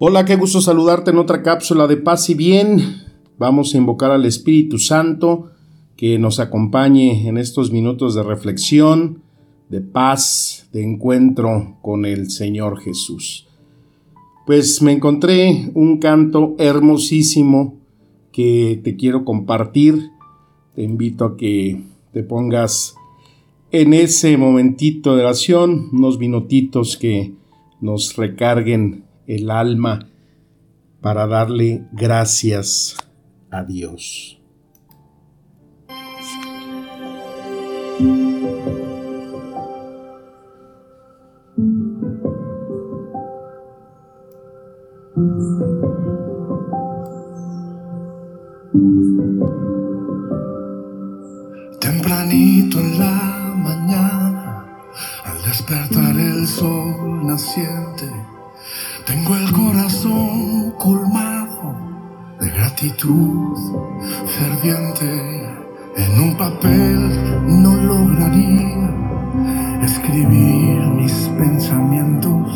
Hola, qué gusto saludarte en otra cápsula de paz y bien. Vamos a invocar al Espíritu Santo que nos acompañe en estos minutos de reflexión, de paz, de encuentro con el Señor Jesús. Pues me encontré un canto hermosísimo que te quiero compartir. Te invito a que te pongas en ese momentito de oración, unos minutitos que nos recarguen el alma para darle gracias a Dios. Tempranito en la mañana, al despertar el sol naciente, tengo el corazón colmado de gratitud ferviente. En un papel no lograría escribir mis pensamientos.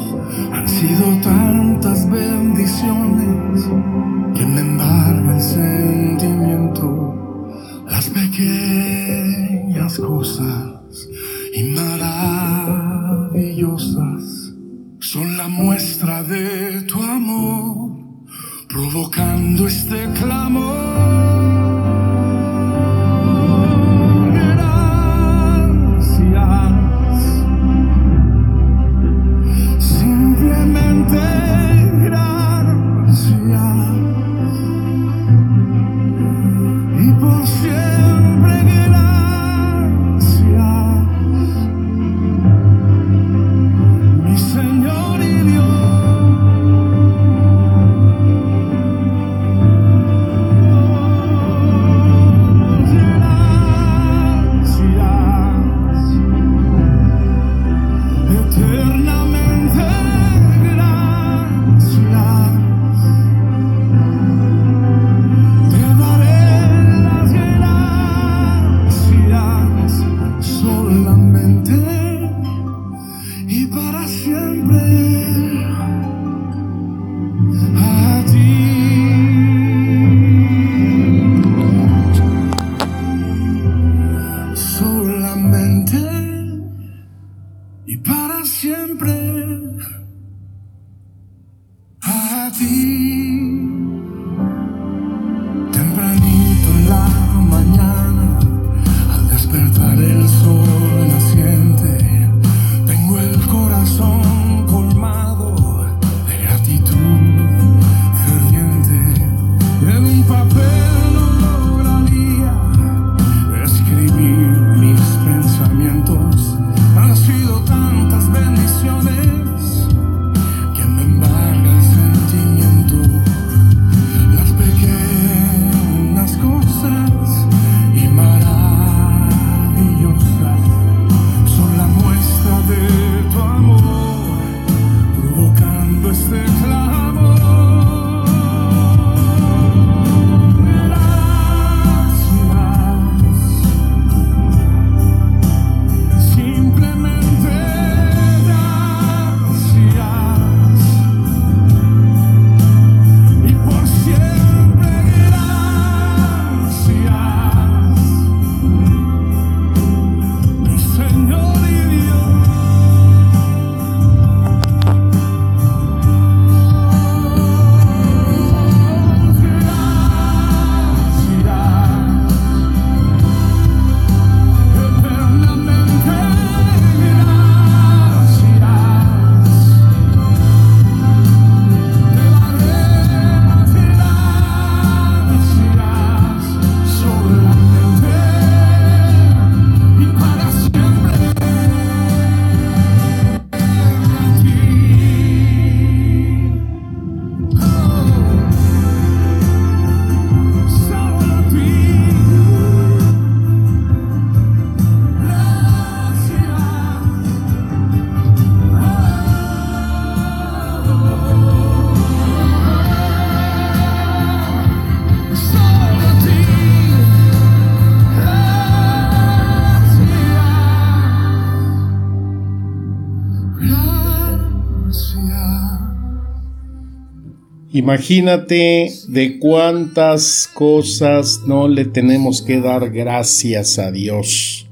Imagínate de cuántas cosas no le tenemos que dar gracias a Dios.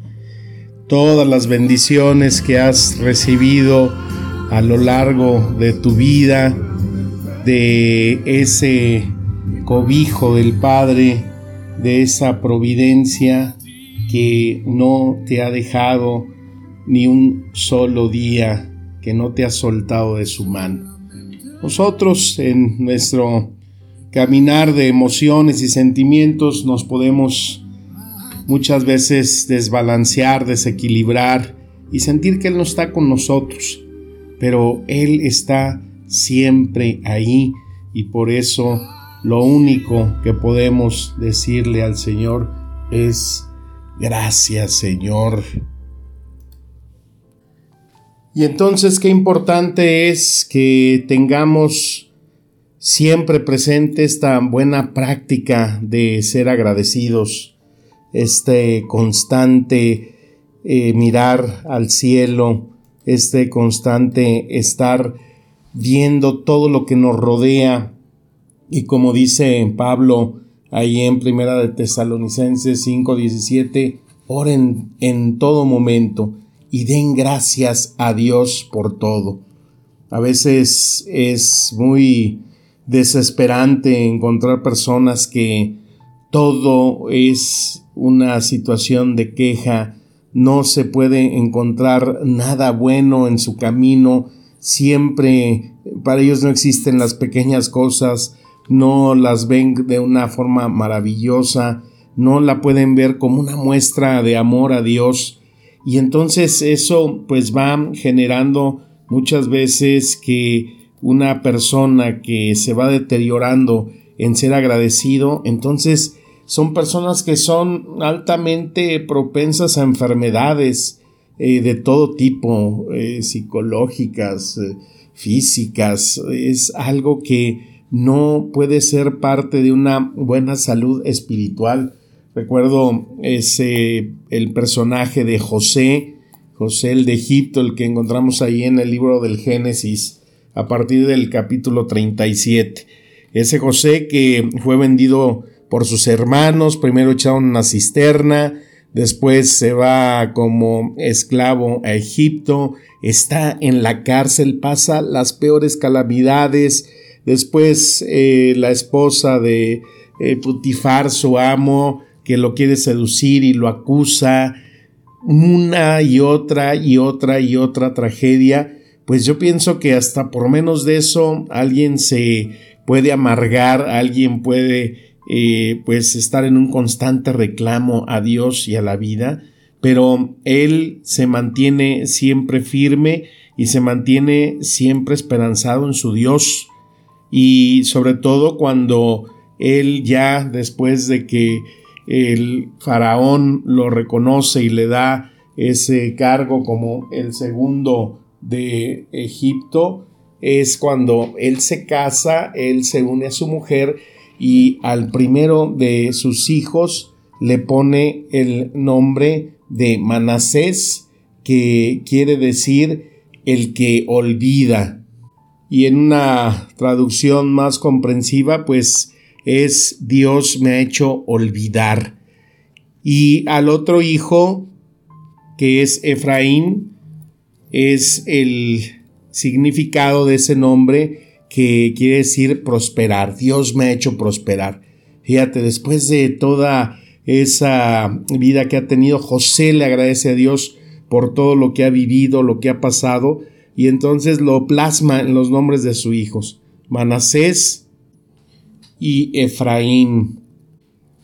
Todas las bendiciones que has recibido a lo largo de tu vida, de ese cobijo del Padre, de esa providencia que no te ha dejado ni un solo día, que no te ha soltado de su mano. Nosotros en nuestro caminar de emociones y sentimientos nos podemos muchas veces desbalancear, desequilibrar y sentir que Él no está con nosotros, pero Él está siempre ahí y por eso lo único que podemos decirle al Señor es gracias Señor. Y entonces qué importante es que tengamos siempre presente esta buena práctica de ser agradecidos, este constante eh, mirar al cielo, este constante estar viendo todo lo que nos rodea. Y como dice Pablo ahí en Primera de Tesalonicenses 5:17, oren en todo momento y den gracias a Dios por todo. A veces es muy desesperante encontrar personas que todo es una situación de queja, no se puede encontrar nada bueno en su camino, siempre para ellos no existen las pequeñas cosas, no las ven de una forma maravillosa, no la pueden ver como una muestra de amor a Dios, y entonces eso pues va generando muchas veces que una persona que se va deteriorando en ser agradecido, entonces son personas que son altamente propensas a enfermedades eh, de todo tipo, eh, psicológicas, eh, físicas. Es algo que no puede ser parte de una buena salud espiritual. Recuerdo ese, el personaje de José, José el de Egipto, el que encontramos ahí en el libro del Génesis, a partir del capítulo 37. Ese José que fue vendido por sus hermanos, primero echado en una cisterna, después se va como esclavo a Egipto, está en la cárcel, pasa las peores calamidades, después eh, la esposa de eh, Putifar, su amo, que lo quiere seducir y lo acusa, una y otra y otra y otra tragedia, pues yo pienso que hasta por menos de eso alguien se puede amargar, alguien puede eh, pues estar en un constante reclamo a Dios y a la vida, pero él se mantiene siempre firme y se mantiene siempre esperanzado en su Dios. Y sobre todo cuando él ya después de que el faraón lo reconoce y le da ese cargo como el segundo de Egipto, es cuando él se casa, él se une a su mujer y al primero de sus hijos le pone el nombre de Manasés, que quiere decir el que olvida. Y en una traducción más comprensiva, pues es Dios me ha hecho olvidar. Y al otro hijo, que es Efraín, es el significado de ese nombre que quiere decir prosperar. Dios me ha hecho prosperar. Fíjate, después de toda esa vida que ha tenido, José le agradece a Dios por todo lo que ha vivido, lo que ha pasado, y entonces lo plasma en los nombres de sus hijos. Manasés, y Efraín.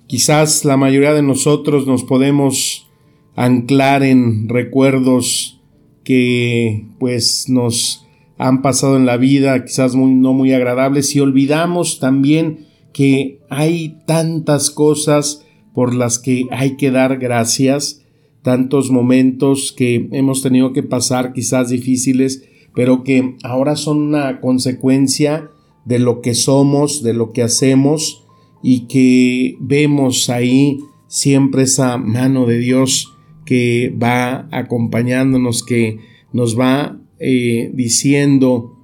Quizás la mayoría de nosotros nos podemos anclar en recuerdos que pues nos han pasado en la vida, quizás no muy agradables, y olvidamos también que hay tantas cosas por las que hay que dar gracias, tantos momentos que hemos tenido que pasar quizás difíciles, pero que ahora son una consecuencia de lo que somos, de lo que hacemos y que vemos ahí siempre esa mano de Dios que va acompañándonos, que nos va eh, diciendo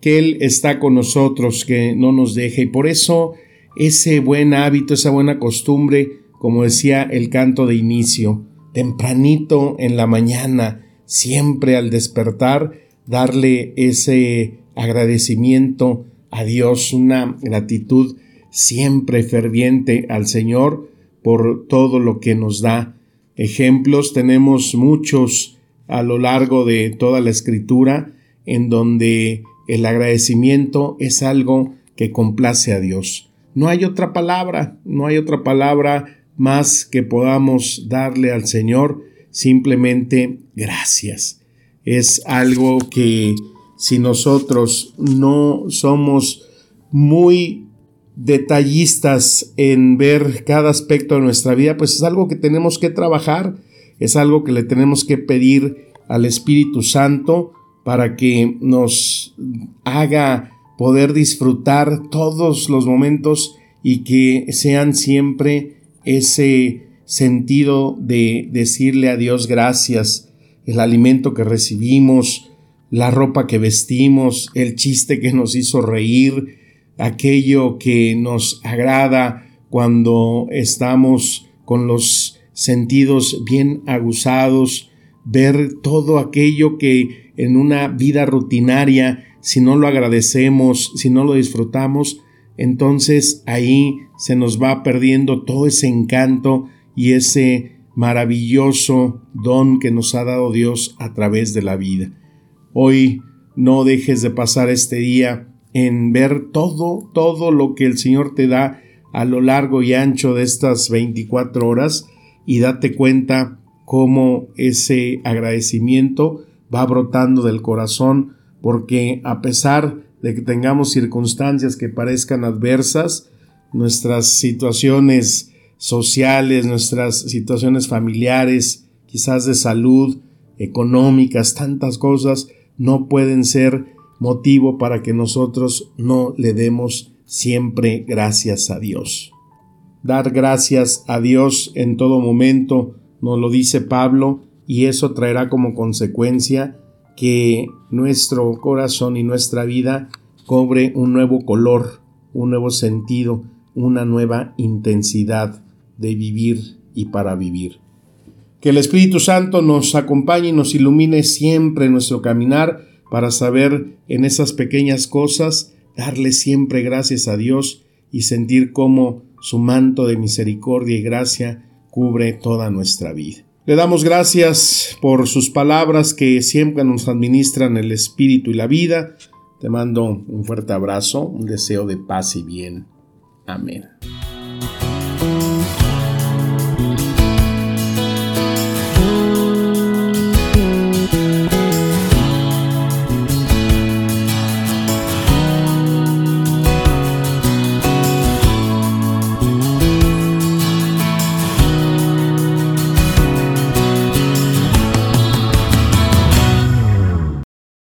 que Él está con nosotros, que no nos deja. Y por eso ese buen hábito, esa buena costumbre, como decía el canto de inicio, tempranito en la mañana, siempre al despertar, darle ese agradecimiento a Dios, una gratitud siempre ferviente al Señor por todo lo que nos da. Ejemplos tenemos muchos a lo largo de toda la escritura en donde el agradecimiento es algo que complace a Dios. No hay otra palabra, no hay otra palabra más que podamos darle al Señor simplemente gracias. Es algo que si nosotros no somos muy detallistas en ver cada aspecto de nuestra vida, pues es algo que tenemos que trabajar, es algo que le tenemos que pedir al Espíritu Santo para que nos haga poder disfrutar todos los momentos y que sean siempre ese sentido de decirle a Dios gracias, el alimento que recibimos, la ropa que vestimos, el chiste que nos hizo reír, aquello que nos agrada cuando estamos con los sentidos bien aguzados, ver todo aquello que en una vida rutinaria, si no lo agradecemos, si no lo disfrutamos, entonces ahí se nos va perdiendo todo ese encanto y ese maravilloso don que nos ha dado Dios a través de la vida. Hoy no dejes de pasar este día en ver todo, todo lo que el Señor te da a lo largo y ancho de estas 24 horas y date cuenta cómo ese agradecimiento va brotando del corazón porque a pesar de que tengamos circunstancias que parezcan adversas, nuestras situaciones sociales, nuestras situaciones familiares, quizás de salud, económicas, tantas cosas, no pueden ser motivo para que nosotros no le demos siempre gracias a Dios. Dar gracias a Dios en todo momento, nos lo dice Pablo, y eso traerá como consecuencia que nuestro corazón y nuestra vida cobre un nuevo color, un nuevo sentido, una nueva intensidad de vivir y para vivir. Que el Espíritu Santo nos acompañe y nos ilumine siempre en nuestro caminar para saber en esas pequeñas cosas darle siempre gracias a Dios y sentir cómo su manto de misericordia y gracia cubre toda nuestra vida. Le damos gracias por sus palabras que siempre nos administran el espíritu y la vida. Te mando un fuerte abrazo, un deseo de paz y bien. Amén.